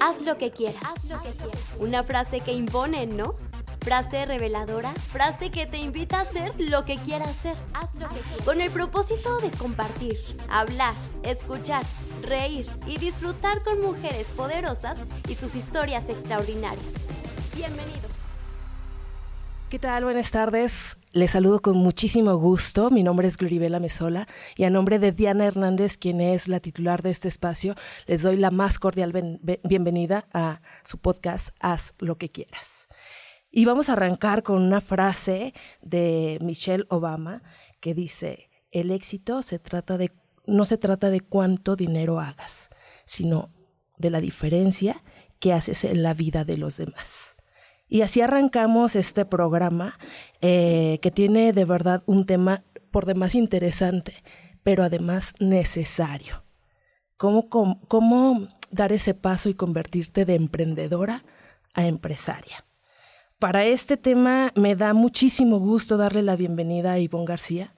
haz lo que quieras. Una frase que impone, ¿no? Frase reveladora, frase que te invita a hacer lo que quieras hacer. Haz lo que quieras. Con el propósito de compartir, hablar, escuchar, reír y disfrutar con mujeres poderosas y sus historias extraordinarias. Bienvenidos. ¿Qué tal? Buenas tardes. Les saludo con muchísimo gusto. Mi nombre es Gloribela Mesola y a nombre de Diana Hernández, quien es la titular de este espacio, les doy la más cordial bienvenida a su podcast Haz lo que quieras. Y vamos a arrancar con una frase de Michelle Obama que dice, el éxito se trata de, no se trata de cuánto dinero hagas, sino de la diferencia que haces en la vida de los demás. Y así arrancamos este programa eh, que tiene de verdad un tema por demás interesante, pero además necesario. ¿Cómo, cómo dar ese paso y convertirte de emprendedora a empresaria? Para este tema me da muchísimo gusto darle la bienvenida a Ivonne García.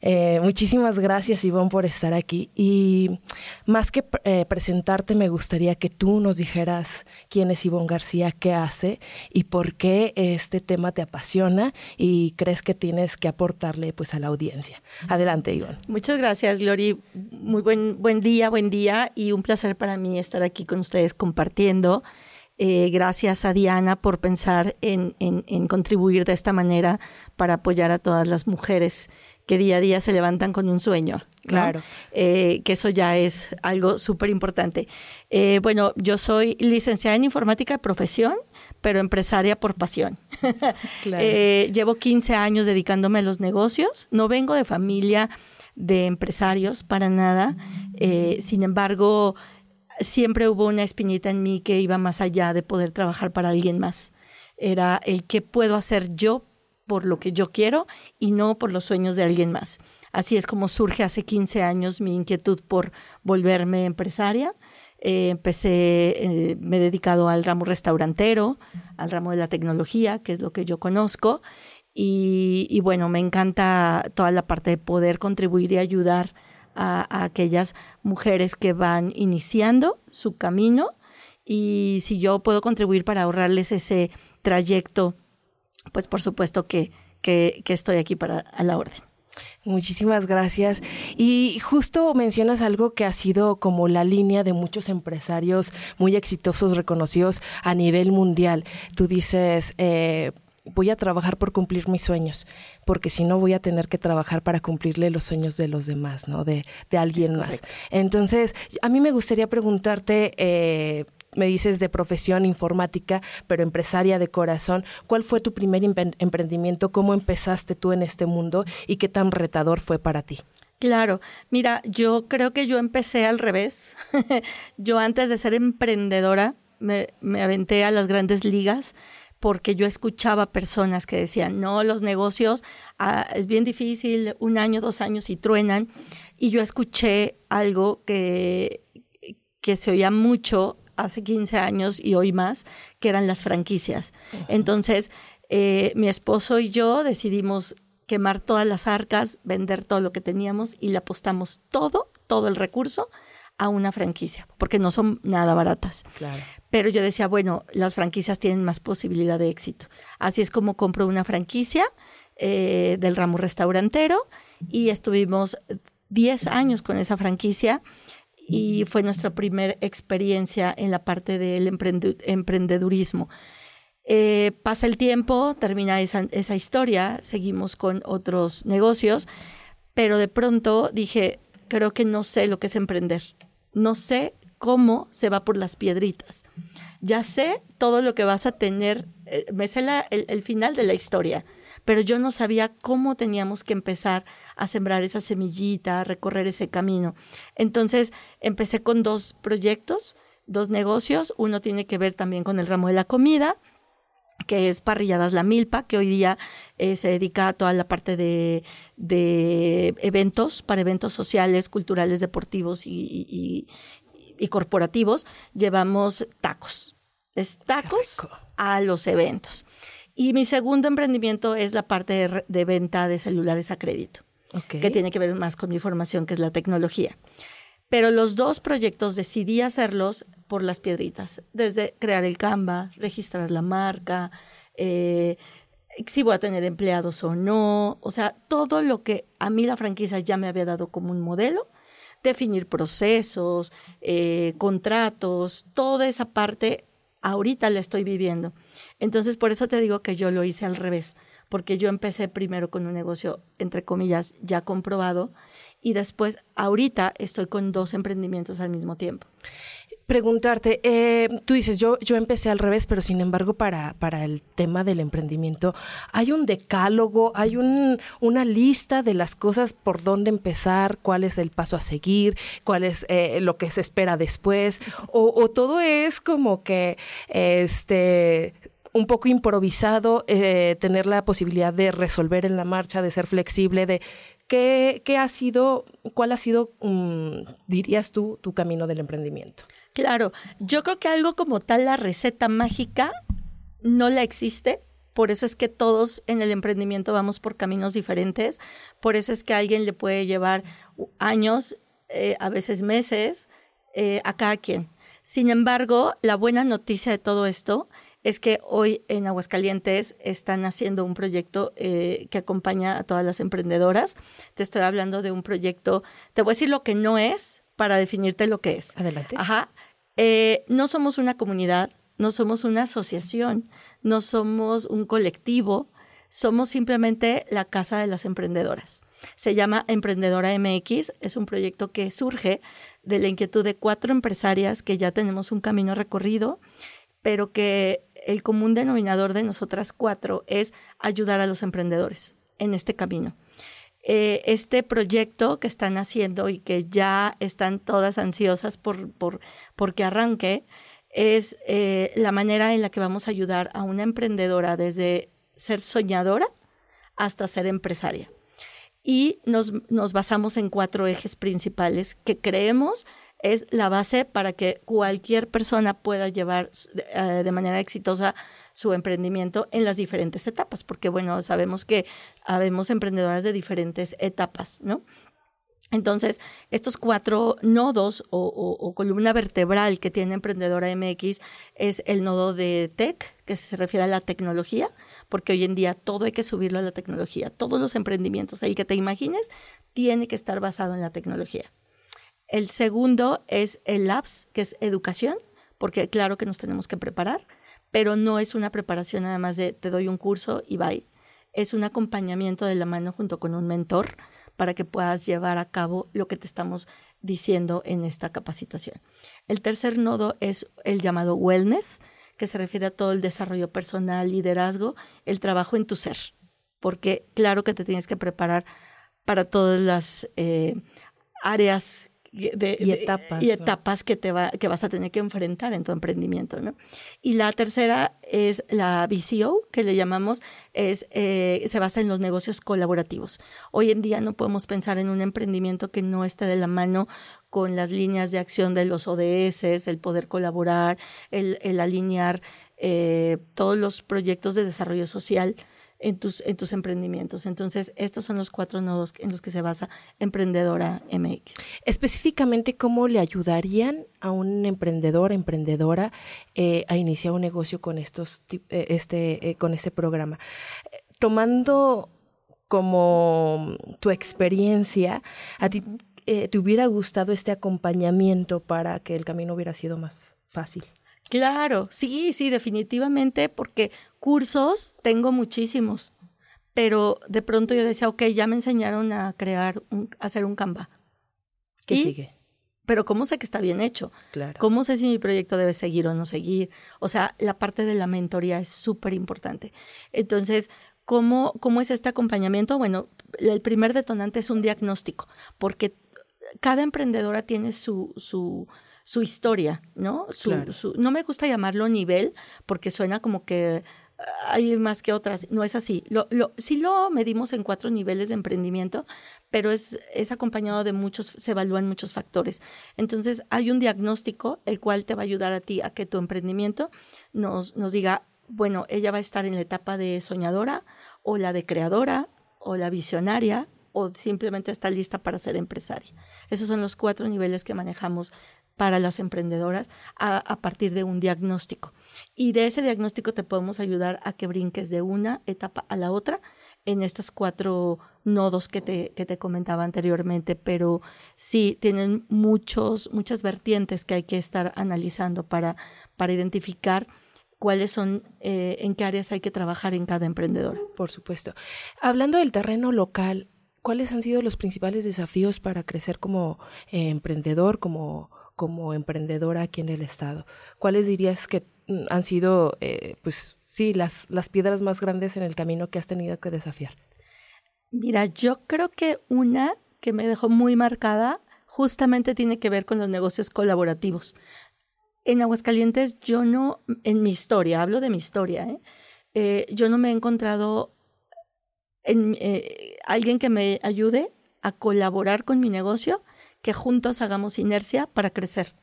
Eh, muchísimas gracias, Ivonne, por estar aquí. Y más que eh, presentarte, me gustaría que tú nos dijeras quién es Ivonne García, qué hace y por qué este tema te apasiona y crees que tienes que aportarle pues, a la audiencia. Adelante, Ivonne. Muchas gracias, Lori. Muy buen, buen día, buen día y un placer para mí estar aquí con ustedes compartiendo. Eh, gracias a Diana por pensar en, en, contribuir de esta manera para apoyar a todas las mujeres que día a día se levantan con un sueño. Claro. Eh, que eso ya es algo súper importante. Eh, bueno, yo soy licenciada en informática de profesión, pero empresaria por pasión. Claro. llevo 15 años dedicándome a los negocios. No vengo de familia de empresarios para nada. sin embargo, siempre hubo una espinita en mí que iba más allá de poder trabajar para alguien más. Era el qué puedo hacer yo por lo que yo quiero y no por los sueños de alguien más. Así es como surge hace 15 años mi inquietud por volverme empresaria. Eh, empecé, eh, me he dedicado al ramo restaurantero, al ramo de la tecnología, que es lo que yo conozco. Y, y bueno, me encanta toda la parte de poder contribuir y ayudar a, aquellas mujeres que van iniciando su camino y si yo puedo contribuir para ahorrarles ese trayecto, pues por supuesto que, que, estoy aquí para a la orden. Muchísimas gracias. Y justo mencionas algo que ha sido como la línea de muchos empresarios muy exitosos, reconocidos a nivel mundial. Tú dices, eh, voy a trabajar por cumplir mis sueños, porque si no voy a tener que trabajar para cumplirle los sueños de los demás, ¿no? De, de alguien más. Entonces, a mí me gustaría preguntarte, eh, me dices de profesión informática, pero empresaria de corazón, ¿cuál fue tu primer emprendimiento? ¿Cómo empezaste tú en este mundo y qué tan retador fue para ti? Claro, mira, yo creo que yo empecé al revés. yo antes de ser emprendedora me, aventé a las grandes ligas porque yo escuchaba personas que decían, no, los negocios ah, es bien difícil, un año, dos años y truenan. Y yo escuché algo que, que se oía mucho hace 15 años y hoy más, que eran las franquicias. Entonces, eh, mi esposo y yo decidimos quemar todas las arcas, vender todo lo que teníamos y le apostamos todo, todo el recurso a una franquicia, porque no son nada baratas. Claro. Pero yo decía, bueno, las franquicias tienen más posibilidad de éxito. Así es como compro una franquicia eh, del ramo restaurantero y estuvimos 10 años con esa franquicia y fue nuestra primera experiencia en la parte del emprendedurismo. Eh, pasa el tiempo, termina esa, esa historia, seguimos con otros negocios, pero de pronto dije, creo que no sé lo que es emprender no sé cómo se va por las piedritas. Ya sé todo lo que vas a tener, eh, me sé el, final de la historia, pero yo no sabía cómo teníamos que empezar a sembrar esa semillita, a recorrer ese camino. Entonces empecé con dos proyectos, dos negocios. Uno tiene que ver también con el ramo de la comida que es Parrilladas La Milpa, que hoy día eh, se dedica a toda la parte de, eventos, para eventos sociales, culturales, deportivos y, corporativos. Llevamos tacos, es tacos a los eventos. Y mi segundo emprendimiento es la parte de, venta de celulares a crédito, que tiene que ver más con mi formación, que es la tecnología. Pero los dos proyectos decidí hacerlos por las piedritas, desde crear el Canva, registrar la marca, eh, si voy a tener empleados o no, o sea, todo lo que a mí la franquicia ya me había dado como un modelo, definir procesos, eh, contratos, toda esa parte ahorita la estoy viviendo. Entonces, por eso te digo que yo lo hice al revés, porque yo empecé primero con un negocio, entre comillas, ya comprobado, y después, ahorita estoy con dos emprendimientos al mismo tiempo preguntarte, eh, tú dices, yo, yo empecé al revés, pero sin embargo para, para el tema del emprendimiento, ¿hay un decálogo, hay un, una lista de las cosas por dónde empezar, cuál es el paso a seguir, cuál es eh, lo que se espera después? O, todo es como que este un poco improvisado, eh, tener la posibilidad de resolver en la marcha, de ser flexible, de qué, qué ha sido, cuál ha sido, um, dirías tú, tu camino del emprendimiento. Claro, yo creo que algo como tal, la receta mágica, no la existe. Por eso es que todos en el emprendimiento vamos por caminos diferentes. Por eso es que a alguien le puede llevar años, eh, a veces meses, eh, a cada quien. Sin embargo, la buena noticia de todo esto es que hoy en Aguascalientes están haciendo un proyecto eh, que acompaña a todas las emprendedoras. Te estoy hablando de un proyecto, te voy a decir lo que no es para definirte lo que es. Adelante. Ajá. Eh, no somos una comunidad, no somos una asociación, no somos un colectivo, somos simplemente la Casa de las Emprendedoras. Se llama Emprendedora MX, es un proyecto que surge de la inquietud de cuatro empresarias que ya tenemos un camino recorrido, pero que el común denominador de nosotras cuatro es ayudar a los emprendedores en este camino. Eh, este proyecto que están haciendo y que ya están todas ansiosas por, por, que arranque, es eh, la manera en la que vamos a ayudar a una emprendedora desde ser soñadora hasta ser empresaria. Y nos, nos basamos en cuatro ejes principales que creemos es la base para que cualquier persona pueda llevar eh, de manera exitosa su emprendimiento en las diferentes etapas, porque bueno, sabemos que habemos emprendedoras de diferentes etapas, ¿no? Entonces, estos cuatro nodos o, columna vertebral que tiene Emprendedora MX es el nodo de tech, que se refiere a la tecnología, porque hoy en día todo hay que subirlo a la tecnología. Todos los emprendimientos, ahí que te imagines, tiene que estar basado en la tecnología. El segundo es el labs, que es educación, porque claro que nos tenemos que preparar, pero no es una preparación nada más de te doy un curso y bye. Es un acompañamiento de la mano junto con un mentor para que puedas llevar a cabo lo que te estamos diciendo en esta capacitación. El tercer nodo es el llamado wellness, que se refiere a todo el desarrollo personal, liderazgo, el trabajo en tu ser, porque claro que te tienes que preparar para todas las eh, áreas y etapas, y etapas que, te va, que vas a tener que enfrentar en tu emprendimiento. ¿no? Y la tercera es la VCO, que le llamamos, es, eh, se basa en los negocios colaborativos. Hoy en día no podemos pensar en un emprendimiento que no esté de la mano con las líneas de acción de los ODS, el poder colaborar, el, el alinear eh, todos los proyectos de desarrollo social en tus, en tus emprendimientos. Entonces, estos son los cuatro nodos en los que se basa Emprendedora MX. Específicamente, ¿cómo le ayudarían a un emprendedor, emprendedora, eh, a iniciar un negocio con, estos, eh, este, eh, con este programa? Tomando como tu experiencia, ¿a ti te hubiera gustado este acompañamiento para que el camino hubiera sido más fácil? Claro, sí, sí, definitivamente, porque cursos tengo muchísimos, pero de pronto yo decía, ok, ya me enseñaron a crear, un, a hacer un Canva. ¿Qué sigue? Pero ¿cómo sé que está bien hecho? Claro. ¿Cómo sé si mi proyecto debe seguir o no seguir? O sea, la parte de la mentoría es súper importante. Entonces, ¿cómo, ¿cómo es este acompañamiento? Bueno, el primer detonante es un diagnóstico, porque cada emprendedora tiene su, su, su historia, ¿no? Su, no me gusta llamarlo nivel porque suena como que hay más que otras, no es así. Lo, lo, sí lo medimos en cuatro niveles de emprendimiento, pero es, es acompañado de muchos, se evalúan muchos factores. Entonces hay un diagnóstico el cual te va a ayudar a ti a que tu emprendimiento nos, nos diga, bueno, ella va a estar en la etapa de soñadora o la de creadora o la visionaria o simplemente está lista para ser empresaria. Esos son los cuatro niveles que manejamos para las emprendedoras a, partir de un diagnóstico. Y de ese diagnóstico te podemos ayudar a que brinques de una etapa a la otra en estos cuatro nodos que te, que te comentaba anteriormente, pero sí tienen muchos, muchas vertientes que hay que estar analizando para, para identificar cuáles son, eh, en qué áreas hay que trabajar en cada emprendedor. Por supuesto. Hablando del terreno local, ¿cuáles han sido los principales desafíos para crecer como eh, emprendedor, como, como emprendedora aquí en el Estado? ¿Cuáles dirías que mm, han sido, eh, pues sí, las, las piedras más grandes en el camino que has tenido que desafiar? Mira, yo creo que una que me dejó muy marcada justamente tiene que ver con los negocios colaborativos en Aguascalientes yo no, en mi historia, hablo de mi historia, ¿eh? Yo no me he encontrado en, alguien que me ayude a colaborar con mi negocio, que juntos hagamos inercia para crecer.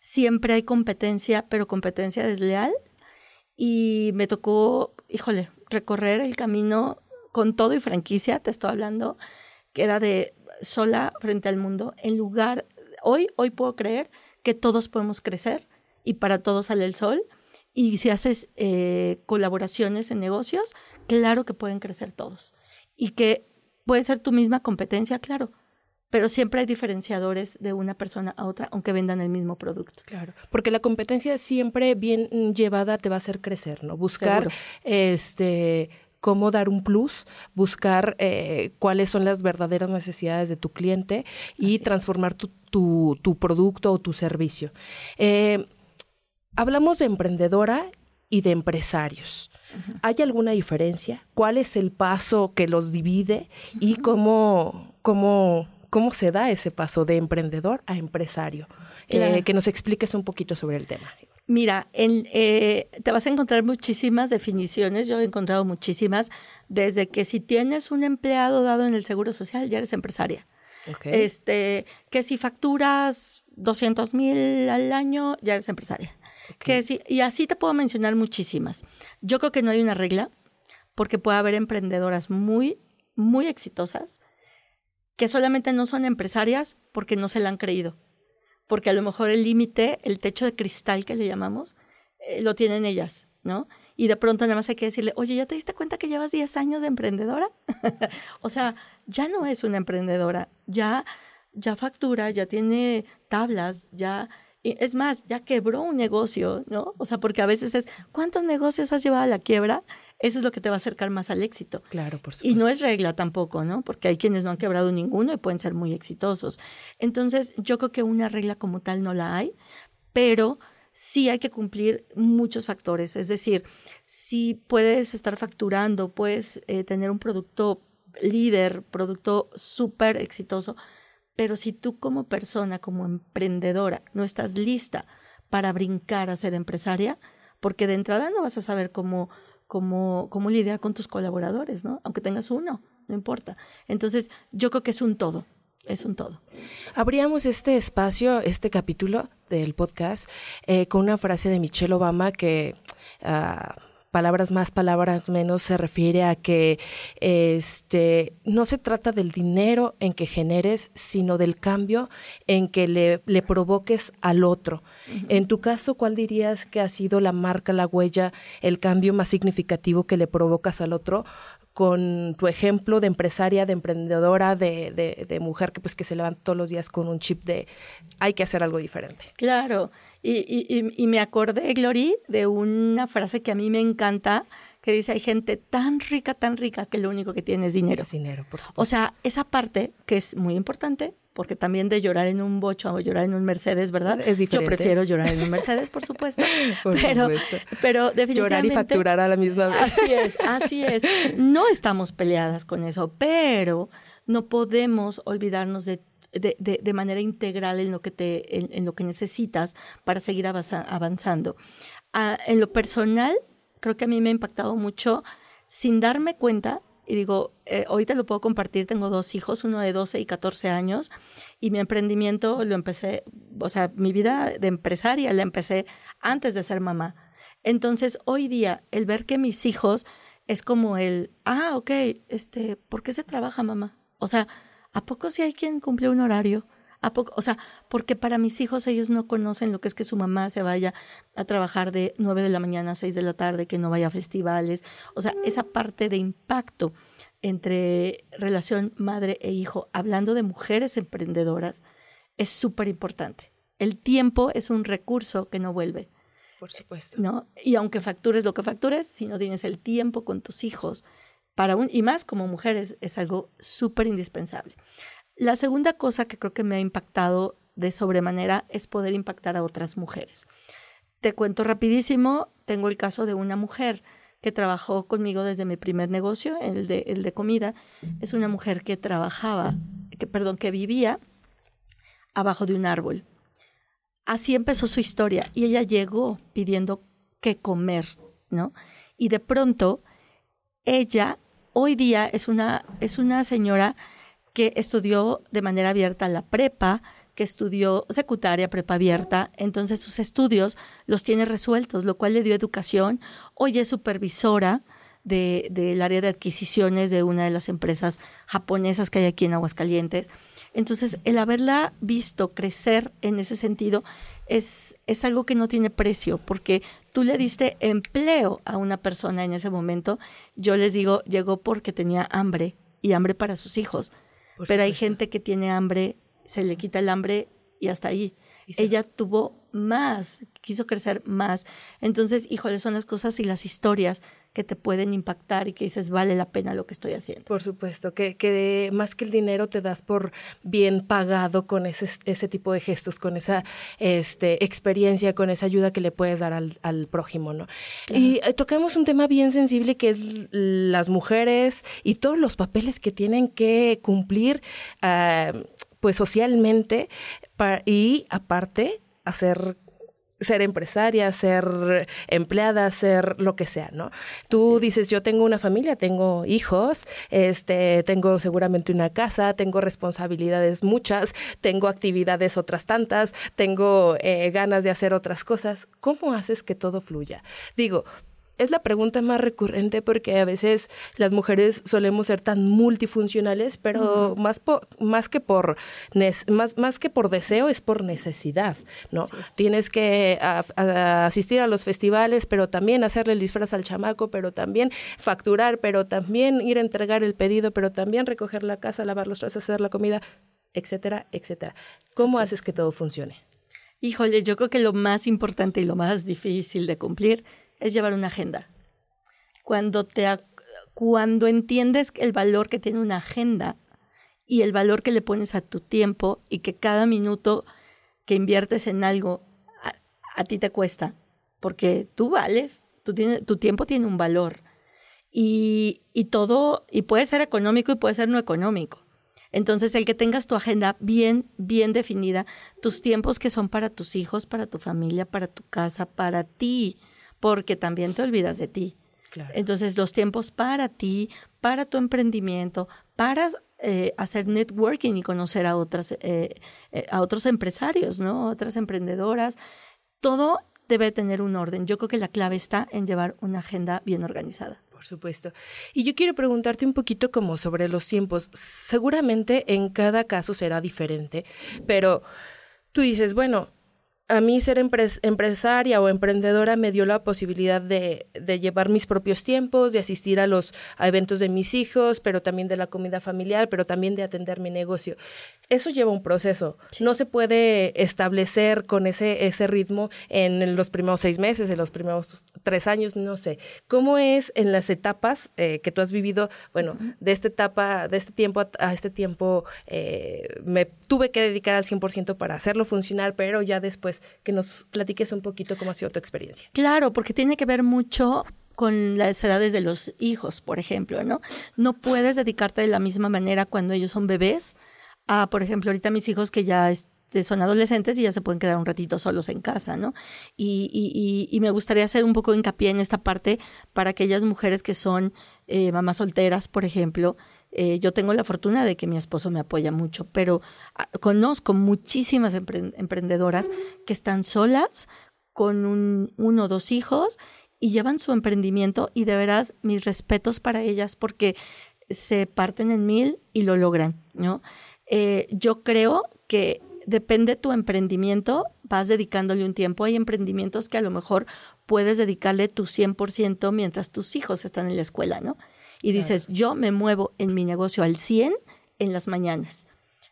Siempre hay competencia, pero competencia desleal. Y me tocó, híjole, recorrer el camino con todo y franquicia, te estoy hablando, que era de sola frente al mundo. En lugar, hoy, hoy puedo creer que todos podemos crecer y para todos sale el sol. Y si haces eh, colaboraciones en negocios, claro que pueden crecer todos. Y que puede ser tu misma competencia, claro, pero siempre hay diferenciadores de una persona a otra, aunque vendan el mismo producto. Claro, porque la competencia siempre bien llevada te va a hacer crecer, ¿no? Buscar este cómo dar un plus, buscar eh, cuáles son las verdaderas necesidades de tu cliente y transformar tu, tu, tu, producto o tu servicio. Eh, Hablamos de emprendedora y de empresarios. ¿Hay alguna diferencia? ¿Cuál es el paso que los divide y cómo, cómo, cómo se da ese paso de emprendedor a empresario? Eh, que nos expliques un poquito sobre el tema. Mira, en, eh, te vas a encontrar muchísimas definiciones, yo he encontrado muchísimas, desde que si tienes un empleado dado en el Seguro Social, ya eres empresaria. Este, que si facturas 200 mil al año, ya eres empresaria y así te puedo mencionar muchísimas. Yo creo que no hay una regla, porque puede haber emprendedoras muy, muy exitosas que solamente no son empresarias porque no se la han creído. Porque a lo mejor el límite, el techo de cristal que le llamamos, eh, lo tienen ellas, ¿no? Y de pronto nada más hay que decirle, oye, ¿ya te diste cuenta que llevas 10 años de emprendedora? o sea, ya no es una emprendedora, ya, ya factura, ya tiene tablas, ya es más, ya quebró un negocio, ¿no? O sea, porque a veces es, ¿cuántos negocios has llevado a la quiebra? Eso es lo que te va a acercar más al éxito. Claro, por supuesto. Y no es regla tampoco, ¿no? Porque hay quienes no han quebrado ninguno y pueden ser muy exitosos. Entonces, yo creo que una regla como tal no la hay, pero sí hay que cumplir muchos factores. Es decir, si puedes estar facturando, puedes eh, tener un producto líder, producto súper exitoso, pero si tú como persona, como emprendedora, no estás lista para brincar a ser empresaria, porque de entrada no vas a saber cómo, cómo, cómo lidiar con tus colaboradores, ¿no? Aunque tengas uno, no importa. Entonces, yo creo que es un todo es un todo. Abríamos este espacio, este capítulo del podcast, eh, con una frase de Michelle Obama que ah, palabras más, palabras menos, se refiere a que este, no se trata del dinero en que generes, sino del cambio en que le, le provoques al otro. En tu caso, ¿cuál dirías que ha sido la marca, la huella, el cambio más significativo que le provocas al otro? Con tu ejemplo de empresaria, de emprendedora, de, de, mujer que pues que se levanta todos los días con un chip de hay que hacer algo diferente. Claro, y, y, y me acordé, Glory, de una frase que a mí me encanta, que dice, hay gente tan rica, tan rica, que lo único que tiene es dinero. Es dinero, por supuesto. O sea, esa parte que es muy importante, porque también de llorar en un bocho o llorar en un Mercedes, ¿verdad? Es diferente. Yo prefiero llorar en un Mercedes, por supuesto. pero, pero definitivamente... Llorar y facturar a la misma vez. Así es, así es. No estamos peleadas con eso, pero no podemos olvidarnos de de, de, manera integral en lo que te en, lo que necesitas para seguir avanzando. Ah, en lo personal, creo que a mí me ha impactado mucho sin darme cuenta y digo, eh, ahorita lo puedo compartir, tengo dos hijos, uno de 12 y 14 años, y mi emprendimiento lo empecé, o sea, mi vida de empresaria la empecé antes de ser mamá. Entonces, hoy día, el ver que mis hijos es como el, ah, ok, este, ¿por qué se trabaja mamá? O sea, ¿a poco si hay quien cumple un horario? ¿A poco? O sea, porque para mis hijos ellos no conocen lo que es que su mamá se vaya a trabajar de 9 de la mañana a 6 de la tarde, que no vaya a festivales. O sea, esa parte de impacto entre relación madre e hijo, hablando de mujeres emprendedoras, es súper importante. El tiempo es un recurso que no vuelve. Por supuesto. ¿no? Y aunque factures lo que factures, si no tienes el tiempo con tus hijos, para un, y más como mujeres, es algo súper indispensable. La segunda cosa que creo que me ha impactado de sobremanera es poder impactar a otras mujeres. Te cuento rapidísimo, tengo el caso de una mujer que trabajó conmigo desde mi primer negocio, el de, el de comida, es una mujer que trabajaba, que, perdón, que vivía abajo de un árbol. Así empezó su historia y ella llegó pidiendo qué comer, ¿no? Y de pronto, ella hoy día es una, es una señora que estudió de manera abierta la prepa, que estudió secundaria, prepa abierta, entonces sus estudios los tiene resueltos, lo cual le dio educación. Hoy es supervisora del de, área de adquisiciones de una de las empresas japonesas que hay aquí en Aguascalientes. Entonces, el haberla visto crecer en ese sentido es, es algo que no tiene precio, porque tú le diste empleo a una persona en ese momento. Yo les digo, llegó porque tenía hambre y hambre para sus hijos. Pero hay gente que tiene hambre se le quita el hambre y hasta ahí. Ella tuvo más, quiso crecer más. Entonces, híjole, son las cosas y las historias que te pueden impactar y que dices, vale la pena lo que estoy haciendo. Por supuesto, que, que más que el dinero te das por bien pagado con ese, ese tipo de gestos, con esa este, experiencia, con esa ayuda que le puedes dar al, al prójimo, ¿no? Y eh, tocamos un tema bien sensible que es las mujeres y todos los papeles que tienen que cumplir. Uh, pues socialmente y aparte hacer ser empresaria, ser empleada, ser lo que sea, ¿no? Tú dices, yo tengo una familia, tengo hijos, este, tengo seguramente una casa, tengo responsabilidades muchas, tengo actividades otras tantas, tengo eh, ganas de hacer otras cosas. ¿Cómo haces que todo fluya? Digo, es la pregunta más recurrente porque a veces las mujeres solemos ser tan multifuncionales, pero más, más, que por más, más que por deseo es por necesidad, ¿no? Tienes que asistir a los festivales, pero también hacerle el disfraz al chamaco, pero también facturar, pero también ir a entregar el pedido, pero también recoger la casa, lavar los trastes, hacer la comida, etcétera, etcétera. ¿Cómo haces que todo funcione? Híjole, yo creo que lo más importante y lo más difícil de cumplir es llevar una agenda. Cuando, te, cuando entiendes el valor que tiene una agenda y el valor que le pones a tu tiempo y que cada minuto que inviertes en algo a, ti te cuesta, porque tú vales, tú tu tiempo tiene un valor. Y, y todo, y puede ser económico y puede ser no económico. Entonces, el que tengas tu agenda bien, bien definida, tus tiempos que son para tus hijos, para tu familia, para tu casa, para ti, porque también te olvidas de ti. Entonces, los tiempos para ti, para tu emprendimiento, para eh, hacer networking y conocer a otras, eh, eh, a otros empresarios, ¿no? Otras emprendedoras. Todo debe tener un orden. Yo creo que la clave está en llevar una agenda bien organizada. Por supuesto. Y yo quiero preguntarte un poquito como sobre los tiempos. Seguramente en cada caso será diferente, pero tú dices, bueno, a mí ser empresaria o emprendedora me dio la posibilidad de, de, llevar mis propios tiempos, de asistir a los eventos de mis hijos, pero también de la comida familiar, pero también de atender mi negocio. Eso lleva un proceso. No se puede establecer con ese, ese ritmo en los primeros seis meses, en los primeros tres años, no sé. ¿Cómo es en las etapas eh, que tú has vivido? Bueno, de esta etapa, de este tiempo a, este tiempo, eh, me tuve que dedicar al 100% para hacerlo funcionar, pero ya después que nos platiques un poquito cómo ha sido tu experiencia. Claro, porque tiene que ver mucho con las edades de los hijos, por ejemplo, ¿no? No puedes dedicarte de la misma manera cuando ellos son bebés a, por ejemplo, ahorita mis hijos que ya son adolescentes y ya se pueden quedar un ratito solos en casa, ¿no? Y, y, y, me gustaría hacer un poco de hincapié en esta parte para aquellas mujeres que son eh, mamás solteras, por ejemplo, eh, yo tengo la fortuna de que mi esposo me apoya mucho, pero ah, conozco muchísimas emprendedoras que están solas con un, uno o dos hijos y llevan su emprendimiento y de veras mis respetos para ellas porque se parten en mil y lo logran, ¿no? Eh, yo creo que depende tu emprendimiento, vas dedicándole un tiempo. Hay emprendimientos que a lo mejor puedes dedicarle tu 100% mientras tus hijos están en la escuela, ¿no? Y dices, yo me muevo en mi negocio al 100 en las mañanas.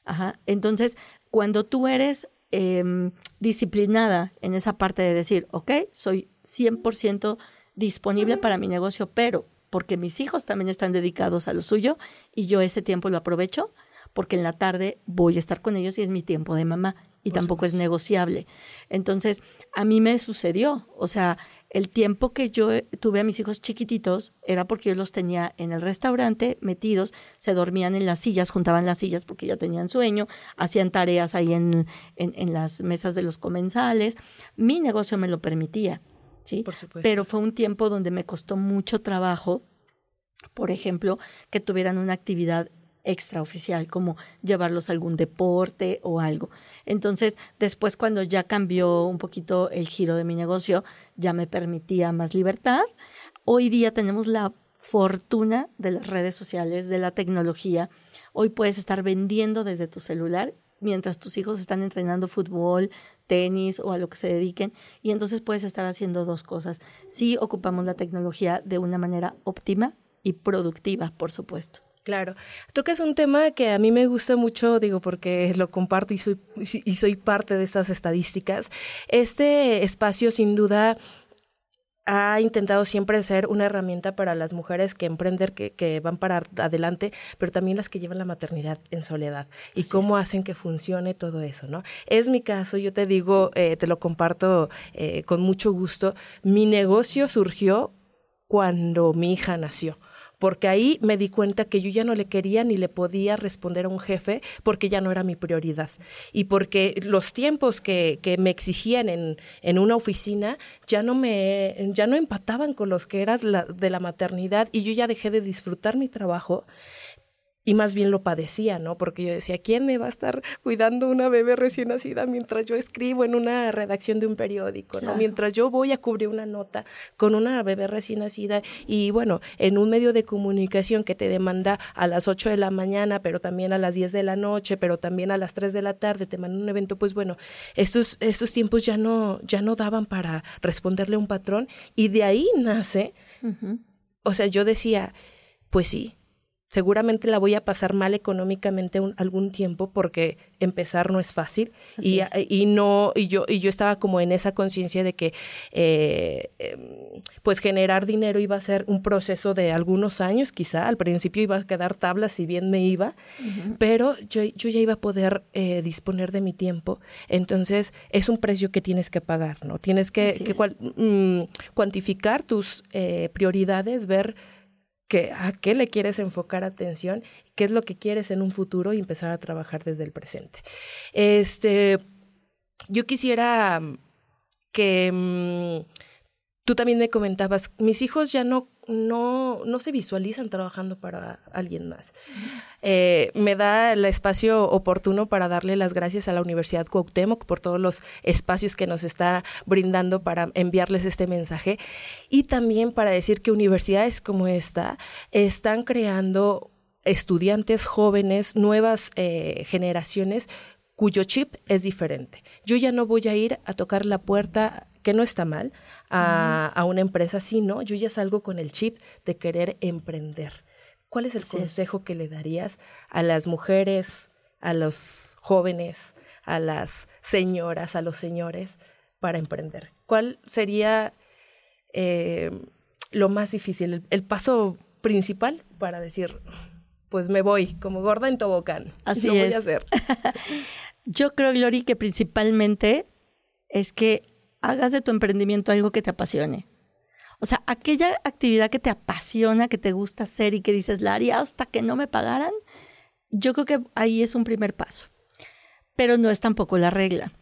Ajá. Entonces, cuando tú eres em, disciplinada en esa parte de decir, ok, soy 100% disponible para mi negocio, pero porque mis hijos también están dedicados a lo suyo y yo ese tiempo lo aprovecho, porque en la tarde voy a estar con ellos y es mi tiempo de mamá y tampoco es negociable. Entonces, a mí me sucedió, o sea, el tiempo que yo tuve a mis hijos chiquititos era porque yo los tenía en el restaurante metidos, se dormían en las sillas, juntaban las sillas porque ya tenían sueño, hacían tareas ahí en, en, las mesas de los comensales. Mi negocio me lo permitía, ¿sí? Por supuesto. Pero fue un tiempo donde me costó mucho trabajo, por ejemplo, que tuvieran una actividad extraoficial, como llevarlos a algún deporte o algo. Entonces, después cuando ya cambió un poquito el giro de mi negocio, ya me permitía más libertad. Hoy día tenemos la fortuna de las redes sociales, de la tecnología. Hoy puedes estar vendiendo desde tu celular mientras tus hijos están entrenando fútbol, tenis o a lo que se dediquen. Y entonces puedes estar haciendo dos cosas. Sí ocupamos la tecnología de una manera óptima y productiva, por supuesto. Claro, creo que es un tema que a mí me gusta mucho, digo, porque lo comparto y soy, y soy parte de estas estadísticas. Este espacio, sin duda, ha intentado siempre ser una herramienta para las mujeres que emprender, que, que, van para adelante, pero también las que llevan la maternidad en soledad y cómo hacen que funcione todo eso, ¿no? Es mi caso, yo te digo, eh, te lo comparto eh, con mucho gusto. Mi negocio surgió cuando mi hija nació porque ahí me di cuenta que yo ya no le quería ni le podía responder a un jefe porque ya no era mi prioridad. Y porque los tiempos que, que me exigían en, en, una oficina ya no me ya no empataban con los que eran de la maternidad y yo ya dejé de disfrutar mi trabajo y más bien lo padecía, ¿no? Porque yo decía, ¿quién me va a estar cuidando una bebé recién nacida mientras yo escribo en una redacción de un periódico, ¿no? Mientras yo voy a cubrir una nota con una bebé recién nacida y bueno, en un medio de comunicación que te demanda a las 8 de la mañana, pero también a las 10 de la noche, pero también a las 3 de la tarde, te manda un evento, pues bueno, estos, estos tiempos ya no, ya no daban para responderle a un patrón y de ahí nace, o sea, yo decía, pues sí, seguramente la voy a pasar mal económicamente algún tiempo porque empezar no es fácil. Y, y, no y yo y yo estaba como en esa conciencia de que eh, em, pues generar dinero iba a ser un proceso de algunos años quizá. Al principio iba a quedar tablas si bien me iba pero yo, yo ya iba a poder eh, disponer de mi tiempo. Entonces es un precio que tienes que pagar no tienes que, mm, cuantificar tus eh, prioridades ver a qué le quieres enfocar atención, qué es lo que quieres en un futuro y empezar a trabajar desde el presente. Este, yo quisiera que mm, tú también me comentabas, mis hijos ya no no, no se visualizan trabajando para alguien más. Eh, me da el espacio oportuno para darle las gracias a la Universidad Cuauhtémoc por todos los espacios que nos está brindando para enviarles este mensaje y también para decir que universidades como esta están creando estudiantes jóvenes, nuevas eh, generaciones cuyo chip es diferente. Yo ya no voy a ir a tocar la puerta, que no está mal, a, una empresa, sino yo ya salgo con el chip de querer emprender. ¿Cuál es el consejo que le darías a las mujeres, a los jóvenes, a las señoras, a los señores para emprender? ¿Cuál sería eh, lo más difícil, el, paso principal para decir, pues me voy como gorda en tobogán? Así lo voy a hacer. Yo creo, Glory, que principalmente es que hagas de tu emprendimiento algo que te apasione. O sea, aquella actividad que te apasiona, que te gusta hacer y que dices, la haría hasta que no me pagaran, yo creo que ahí es un primer paso. Pero no es tampoco la regla,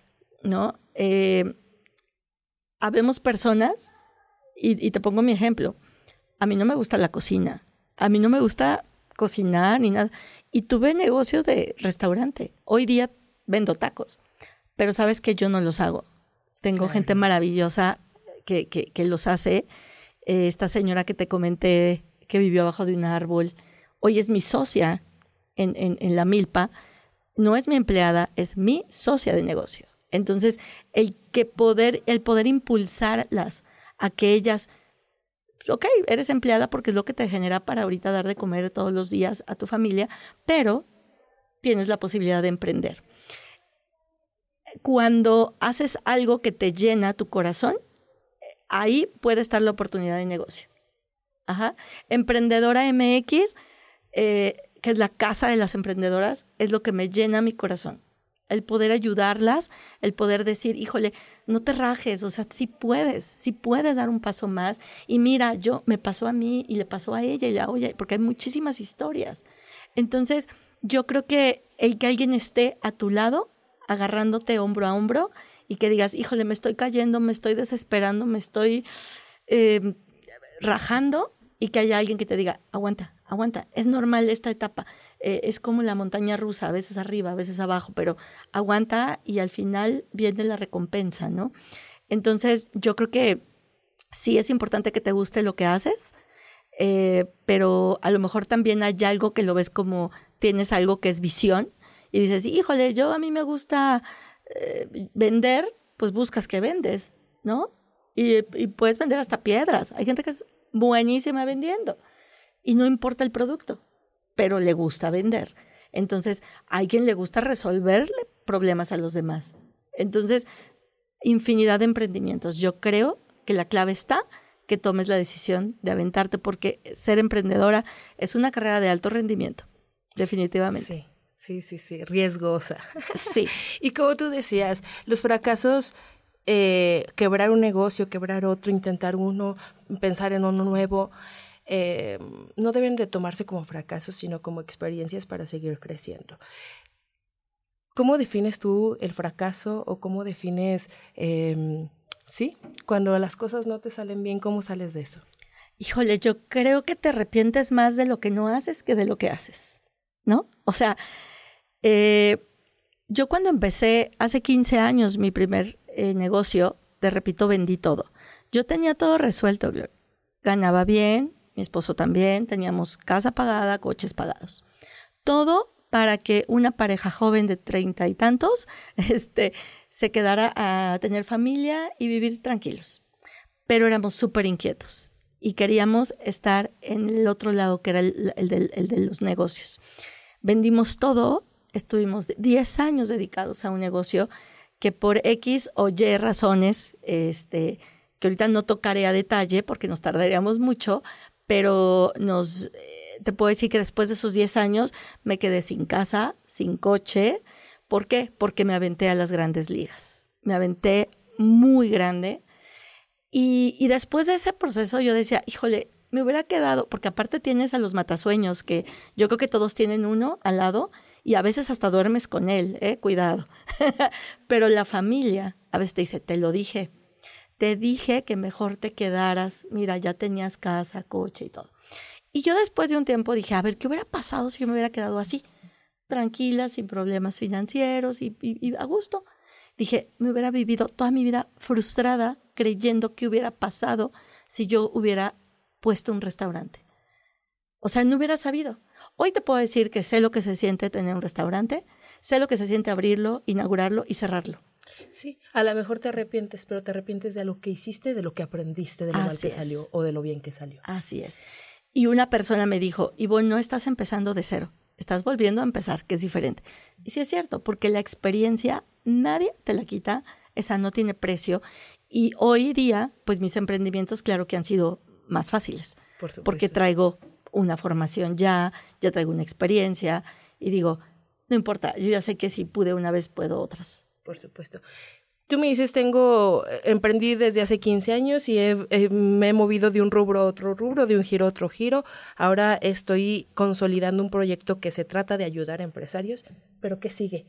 ¿no? Eh, habemos personas, y, y te pongo mi ejemplo, a mí no me gusta la cocina, a mí no me gusta cocinar ni nada. Y tuve negocio de restaurante. Hoy día vendo tacos, pero sabes que yo no los hago. Tengo gente maravillosa que, que, los hace. Eh, esta señora que te comenté que vivió abajo de un árbol, hoy es mi socia en, en, la milpa, no es mi empleada, es mi socia de negocio. Entonces, el que poder, el poder impulsarlas a que ellas, ok, eres empleada porque es lo que te genera para ahorita dar de comer todos los días a tu familia, pero tienes la posibilidad de emprender. Cuando haces algo que te llena tu corazón, ahí puede estar la oportunidad de negocio. Ajá. Emprendedora MX, eh, que es la casa de las emprendedoras, es lo que me llena mi corazón. El poder ayudarlas, el poder decir, híjole, no te rajes, o sea, sí puedes, sí puedes dar un paso más. Y mira, yo me pasó a mí y le pasó a ella y la oye, porque hay muchísimas historias. Entonces, yo creo que el que alguien esté a tu lado, agarrándote hombro a hombro y que digas, híjole, me estoy cayendo, me estoy desesperando, me estoy em, rajando y que haya alguien que te diga, aguanta, aguanta, es normal esta etapa, eh, es como la montaña rusa, a veces arriba, a veces abajo, pero aguanta y al final viene la recompensa, ¿no? Entonces, yo creo que sí es importante que te guste lo que haces, eh, pero a lo mejor también hay algo que lo ves como tienes algo que es visión y dices, híjole, yo a mí me gusta eh, vender, pues buscas que vendes, ¿no? Y, puedes vender hasta piedras. Hay gente que es buenísima vendiendo y no importa el producto, pero le gusta vender. Entonces, hay quien le gusta resolverle problemas a los demás. Entonces, infinidad de emprendimientos. Yo creo que la clave está que tomes la decisión de aventarte porque ser emprendedora es una carrera de alto rendimiento, definitivamente. Sí. Sí, sí, sí, riesgosa. Sí. y como tú decías, los fracasos, eh, quebrar un negocio, quebrar otro, intentar uno, pensar en uno nuevo, eh, no deben de tomarse como fracasos, sino como experiencias para seguir creciendo. ¿Cómo defines tú el fracaso o cómo defines, em, sí, cuando las cosas no te salen bien, cómo sales de eso? Híjole, yo creo que te arrepientes más de lo que no haces que de lo que haces, ¿no? O sea, eh, yo cuando empecé hace 15 años mi primer eh, negocio, te repito, vendí todo. Yo tenía todo resuelto, ganaba bien, mi esposo también, teníamos casa pagada, coches pagados. Todo para que una pareja joven de treinta y tantos este, se quedara a tener familia y vivir tranquilos. Pero éramos súper inquietos y queríamos estar en el otro lado, que era el, el de los negocios. Vendimos todo estuvimos 10 años dedicados a un negocio que por X o Y razones, este, que ahorita no tocaré a detalle porque nos tardaríamos mucho, pero nos, eh, te puedo decir que después de esos 10 años me quedé sin casa, sin coche. ¿Por qué? Porque me aventé a las grandes ligas. Me aventé muy grande. Y, y después de ese proceso yo decía, híjole, me hubiera quedado, porque aparte tienes a los matasueños, que yo creo que todos tienen uno al lado, y a veces hasta duermes con él, ¿eh? cuidado. Pero la familia a veces te dice, te lo dije, te dije que mejor te quedaras, mira, ya tenías casa, coche y todo. Y yo después de un tiempo dije, a ver, ¿qué hubiera pasado si yo me hubiera quedado así? Tranquila, sin problemas financieros y, y a gusto. Dije, me hubiera vivido toda mi vida frustrada creyendo que hubiera pasado si yo hubiera puesto un restaurante. O sea, no hubiera sabido. Hoy te puedo decir que sé lo que se siente tener un restaurante, sé lo que se siente abrirlo, inaugurarlo y cerrarlo. Sí, a lo mejor te arrepientes, pero te arrepientes de lo que hiciste, de lo que aprendiste, de lo mal que salió o de lo bien que salió. Así es. Y una persona me dijo, Ivonne, no estás empezando de cero, estás volviendo a empezar, que es diferente. Y sí es cierto, porque la experiencia nadie te la quita, esa no tiene precio. Y hoy día, pues mis emprendimientos, claro que han sido más fáciles, porque traigo una formación ya, ya traigo una experiencia y digo, no importa, yo ya sé que si pude una vez, puedo otras. Por supuesto. Tú me dices, tengo, emprendí desde hace 15 años y me he movido de un rubro a otro rubro, de un giro a otro giro. Ahora estoy consolidando un proyecto que se trata de ayudar a empresarios, pero ¿qué sigue?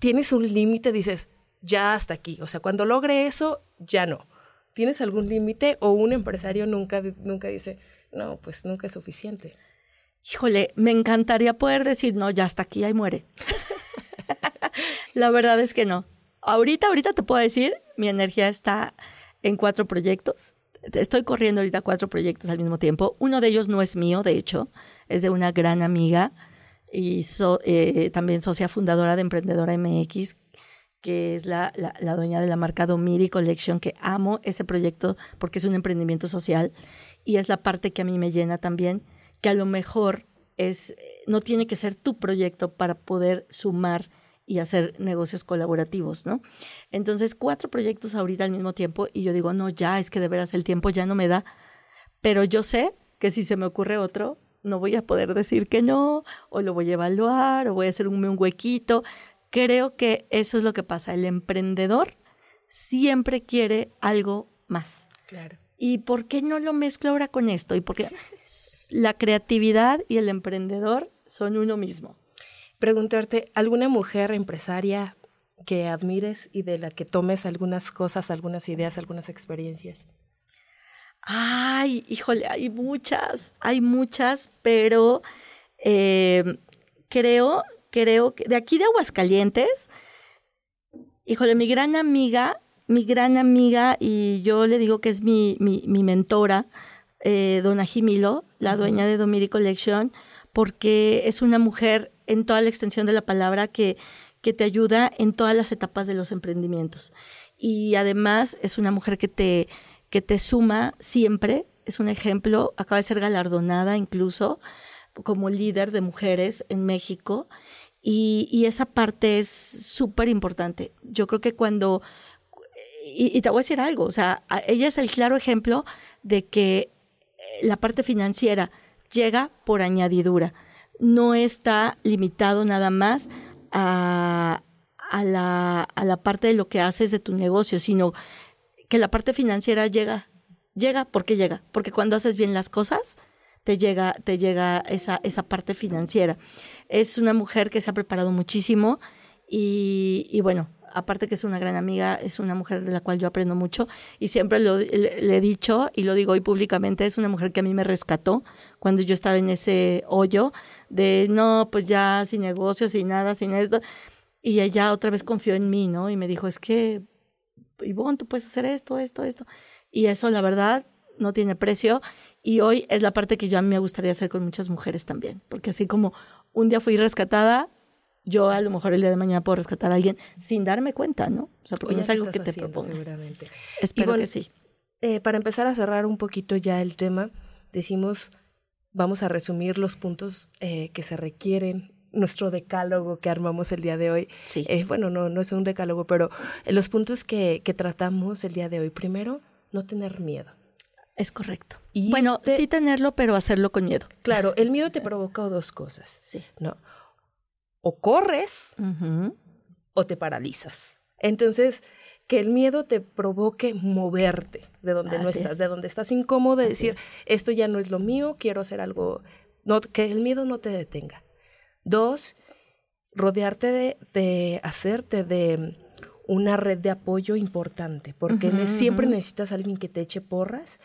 Tienes un límite, dices, ya hasta aquí. O sea, cuando logre eso, ya no. ¿Tienes algún límite o un empresario nunca, nunca dice, no, pues nunca es suficiente. Híjole, me encantaría poder decir, no, ya hasta aquí, ahí muere. La verdad es que no. Ahorita, ahorita te puedo decir, mi energía está en cuatro proyectos. Estoy corriendo ahorita cuatro proyectos al mismo tiempo. Uno de ellos no es mío, de hecho. es de una gran amiga y eh, también socia fundadora de Emprendedora MX, que es la, la, dueña de la marca Domiri Collection, que amo ese proyecto porque es un emprendimiento social y es la parte que a mí me llena también, que a lo mejor es, no tiene que ser tu proyecto para poder sumar y hacer negocios colaborativos, ¿no? Entonces, cuatro proyectos ahorita al mismo tiempo y yo digo, no, ya, es que de veras el tiempo ya no me da, pero yo sé que si se me ocurre otro, no voy a poder decir que no, o lo voy a evaluar, o voy a hacer un, un huequito. Creo que eso es lo que pasa. El emprendedor siempre quiere algo más. Claro. ¿Y por qué no lo mezclo ahora con esto? Y porque la creatividad y el emprendedor son uno mismo. Preguntarte, ¿alguna mujer empresaria que admires y de la que tomes algunas cosas, algunas ideas, algunas experiencias? Ay, híjole, hay muchas, hay muchas, pero eh, creo, creo que de aquí de Aguascalientes, híjole, mi gran amiga, mi gran amiga, y yo le digo que es mi, mi, mentora, eh, Dona Jimilo, la dueña de Domiri Collection, porque es una mujer en toda la extensión de la palabra que, que te ayuda en todas las etapas de los emprendimientos. Y además es una mujer que te que te suma siempre, es un ejemplo, acaba de ser galardonada incluso como líder de mujeres en México y, esa parte es súper importante. Yo creo que cuando, y, te voy a decir algo, o sea, ella es el claro ejemplo de que eh, la parte financiera llega por añadidura, no está limitado nada más a, a, la, a la parte de lo que haces de tu negocio, sino que la parte financiera llega, llega porque llega, porque cuando haces bien las cosas, te llega, te llega esa, esa parte financiera. Es una mujer que se ha preparado muchísimo y, y bueno, aparte que es una gran amiga, es una mujer de la cual yo aprendo mucho y siempre le, he dicho y lo digo hoy públicamente, es una mujer que a mí me rescató cuando yo estaba en ese hoyo de no, pues ya sin negocios, sin nada, sin esto. Y ella otra vez confió en mí, ¿no? Y me dijo, es que Ivonne, tú puedes hacer esto, esto, esto. Y eso, la verdad, no tiene precio. Y hoy es la parte que yo a mí me gustaría hacer con muchas mujeres también. Porque así como un día fui rescatada, yo a lo mejor el día de mañana puedo rescatar a alguien sin darme cuenta, ¿no? O sea, porque no es algo que te propongas. Seguramente. Espero que sí. Eh, para empezar a cerrar un poquito ya el tema, decimos, vamos a resumir los puntos eh, que se requieren nuestro decálogo que armamos el día de hoy. Sí. Eh, bueno, no, no es un decálogo, pero los puntos que, que tratamos el día de hoy. Primero, no tener miedo. Es correcto. Y bueno, sí tenerlo, pero hacerlo con miedo. Claro, el miedo te provoca dos cosas. Sí. ¿no? O corres o te paralizas. Entonces, que el miedo te provoque moverte de donde no estás, de donde estás incómodo, de decir, esto ya no es lo mío, quiero hacer algo. No, que el miedo no te detenga. Dos, rodearte de, hacerte de una red de apoyo importante, porque siempre necesitas a alguien que te eche porras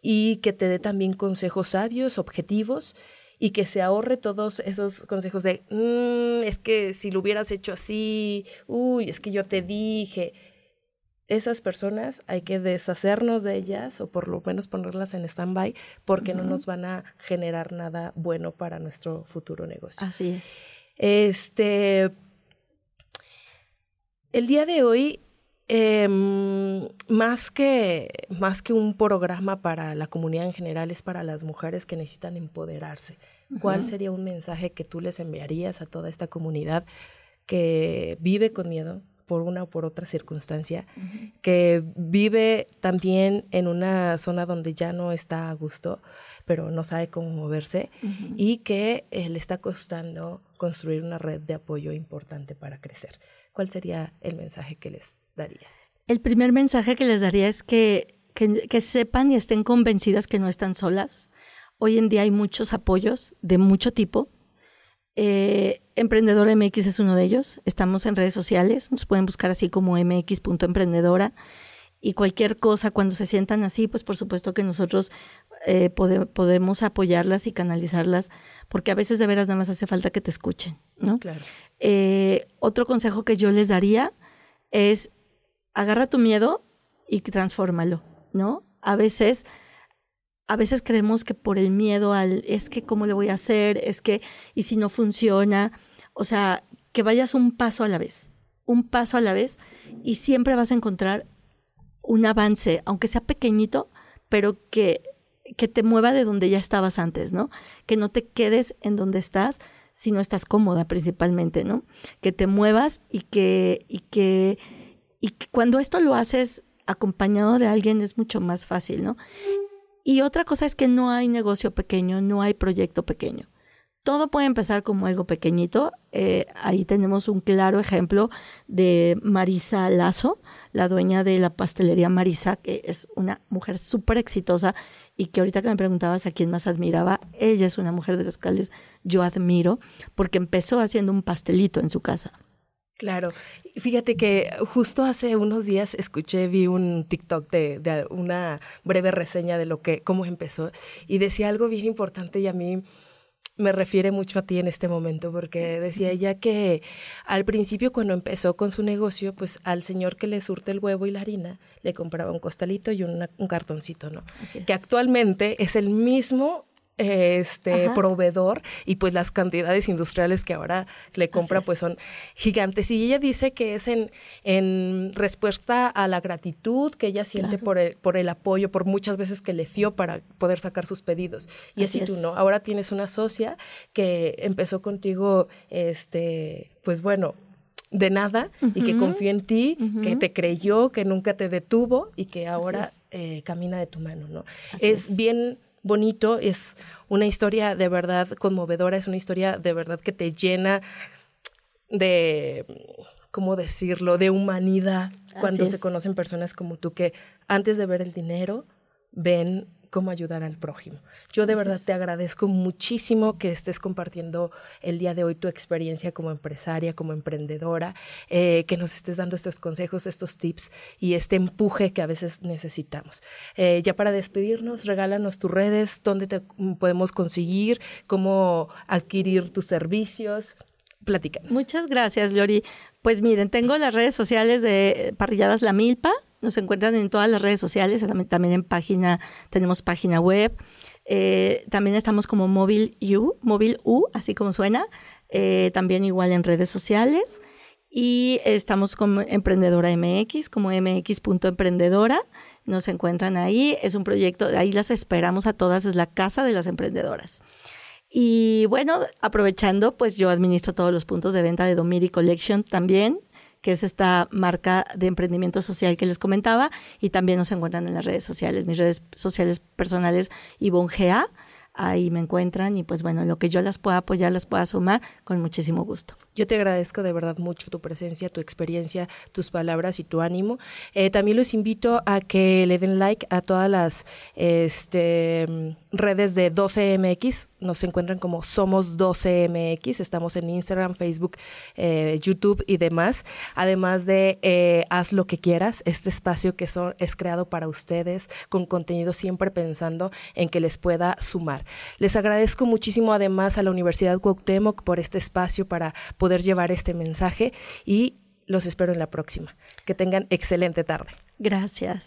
y que te dé también consejos sabios, objetivos y que se ahorre todos esos consejos de, mm, es que si lo hubieras hecho así, uy, es que yo te dije. Esas personas hay que deshacernos de ellas o por lo menos ponerlas en stand-by porque no nos van a generar nada bueno para nuestro futuro negocio. Así es. Este, el día de hoy, em, más, que, más que un programa para la comunidad en general, es para las mujeres que necesitan empoderarse. ¿Cuál sería un mensaje que tú les enviarías a toda esta comunidad que vive con miedo, por una o por otra circunstancia, que vive también en una zona donde ya no está a gusto, pero no sabe cómo moverse y que eh, le está costando construir una red de apoyo importante para crecer. ¿Cuál sería el mensaje que les darías? El primer mensaje que les daría es que, que sepan y estén convencidas que no están solas. Hoy en día hay muchos apoyos de mucho tipo eh, Emprendedora MX es uno de ellos. Estamos en redes sociales, nos pueden buscar así como mx.emprendedora. Y cualquier cosa, cuando se sientan así, pues por supuesto que nosotros eh, podemos apoyarlas y canalizarlas, porque a veces de veras nada más hace falta que te escuchen, ¿no? Claro. Eh, otro consejo que yo les daría es agarra tu miedo y transfórmalo, ¿no? A veces a veces creemos que por el miedo al, es que cómo le voy a hacer, es que, y si no funciona, o sea, que vayas un paso a la vez, un paso a la vez, y siempre vas a encontrar un avance, aunque sea pequeñito, pero que, que te mueva de donde ya estabas antes, ¿no? Que no te quedes en donde estás si no estás cómoda principalmente, ¿no? Que te muevas y que, y que, y que cuando esto lo haces acompañado de alguien es mucho más fácil, ¿no? Y otra cosa es que no hay negocio pequeño, no hay proyecto pequeño. Todo puede empezar como algo pequeñito. Eh, ahí tenemos un claro ejemplo de Marisa Lazo, la dueña de la pastelería Marisa, que es una mujer súper exitosa y que ahorita que me preguntabas a quién más admiraba, ella es una mujer de los cuales yo admiro porque empezó haciendo un pastelito en su casa. Claro, fíjate que justo hace unos días escuché, vi un TikTok de, de, una breve reseña de lo que, cómo empezó, y decía algo bien importante y a mí me refiere mucho a ti en este momento, porque decía ella que al principio cuando empezó con su negocio, pues al señor que le surte el huevo y la harina, le compraba un costalito y un cartoncito, ¿no? Que actualmente es el mismo este proveedor y pues las cantidades industriales que ahora le compra pues son gigantes. Y ella dice que es en, en respuesta a la gratitud que ella siente por, el, por el apoyo por muchas veces que le fió para poder sacar sus pedidos. Y así, tú no ahora tienes una socia que empezó contigo este pues bueno de nada y que confió en ti, que te creyó, que nunca te detuvo y que ahora eh, camina de tu mano, ¿no? es, bien bonito, es una historia de verdad conmovedora, es una historia de verdad que te llena de, ¿cómo decirlo?, de humanidad cuando se conocen personas como tú que antes de ver el dinero ven cómo ayudar al prójimo. Yo de verdad te agradezco muchísimo que estés compartiendo el día de hoy tu experiencia como empresaria, como emprendedora, eh, que nos estés dando estos consejos, estos tips y este empuje que a veces necesitamos. Eh, ya para despedirnos, regálanos tus redes, dónde te podemos conseguir, cómo adquirir tus servicios. Platícanos. Muchas gracias, Lori. Pues miren, tengo las redes sociales de Parrilladas La Milpa, nos encuentran en todas las redes sociales, también, en página, tenemos página web. Eh, también estamos como Móvil U, Móvil U, así como suena. Eh, también igual en redes sociales. Y estamos como Emprendedora MX, como mx.emprendedora. Nos encuentran ahí. Es un proyecto, ahí las esperamos a todas, es la casa de las emprendedoras. Y bueno, aprovechando, pues yo administro todos los puntos de venta de Domiri Collection también que es esta marca de emprendimiento social que les comentaba, y también nos encuentran en las redes sociales, mis redes sociales personales, Ivonne Gea, ahí me encuentran y pues bueno, lo que yo las pueda apoyar, las pueda sumar con muchísimo gusto. Yo te agradezco de verdad mucho tu presencia, tu experiencia, tus palabras y tu ánimo. Eh, también los invito a que le den like a todas las este, redes de 12MX. Nos encuentran como Somos 12MX. Estamos en Instagram, Facebook, eh, YouTube y demás. Además de eh, Haz lo que quieras, este espacio que son, es creado para ustedes con contenido siempre pensando en que les pueda sumar. Les agradezco muchísimo además a la Universidad Cuauhtémoc por este espacio para poder llevar este mensaje y los espero en la próxima. Que tengan excelente tarde. Gracias.